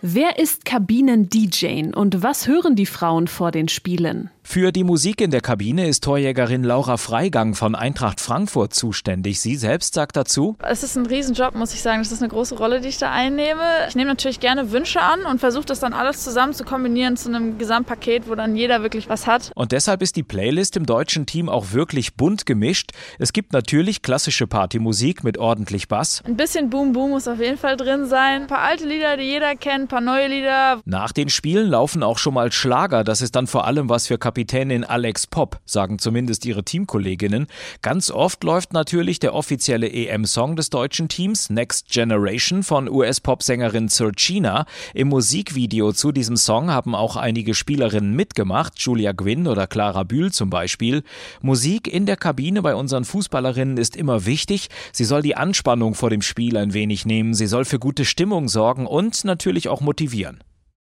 Wer ist Kabinen-DJ und was hören die Frauen vor den Spielen? Für die Musik in der Kabine ist Torjägerin Laura Freigang von Eintracht Frankfurt zuständig. Sie selbst sagt dazu: Es ist ein Riesenjob, muss ich sagen. Das ist eine große Rolle, die ich da einnehme. Ich nehme natürlich gerne Wünsche an und versuche das dann alles zusammen zu kombinieren zu einem Gesamtpaket, wo dann jeder wirklich was hat. Und deshalb ist die Playlist im deutschen Team auch wirklich bunt gemischt. Es gibt natürlich klassische Partymusik mit ordentlich Bass. Ein bisschen Boom Boom muss auf jeden Fall drin sein. Ein paar alte Lieder, die jeder kennt, ein paar neue Lieder. Nach den Spielen laufen auch schon mal Schlager. Das ist dann vor allem was für Kapitänin Alex Pop, sagen zumindest ihre Teamkolleginnen. Ganz oft läuft natürlich der offizielle EM-Song des deutschen Teams, Next Generation von US-Pop-Sängerin Surchina. Im Musikvideo zu diesem Song haben auch einige Spielerinnen mitgemacht, Julia Gwynn oder Clara Bühl zum Beispiel. Musik in der Kabine bei unseren Fußballerinnen ist immer wichtig. Sie soll die Anspannung vor dem Spiel ein wenig nehmen, sie soll für gute Stimmung sorgen und natürlich auch motivieren.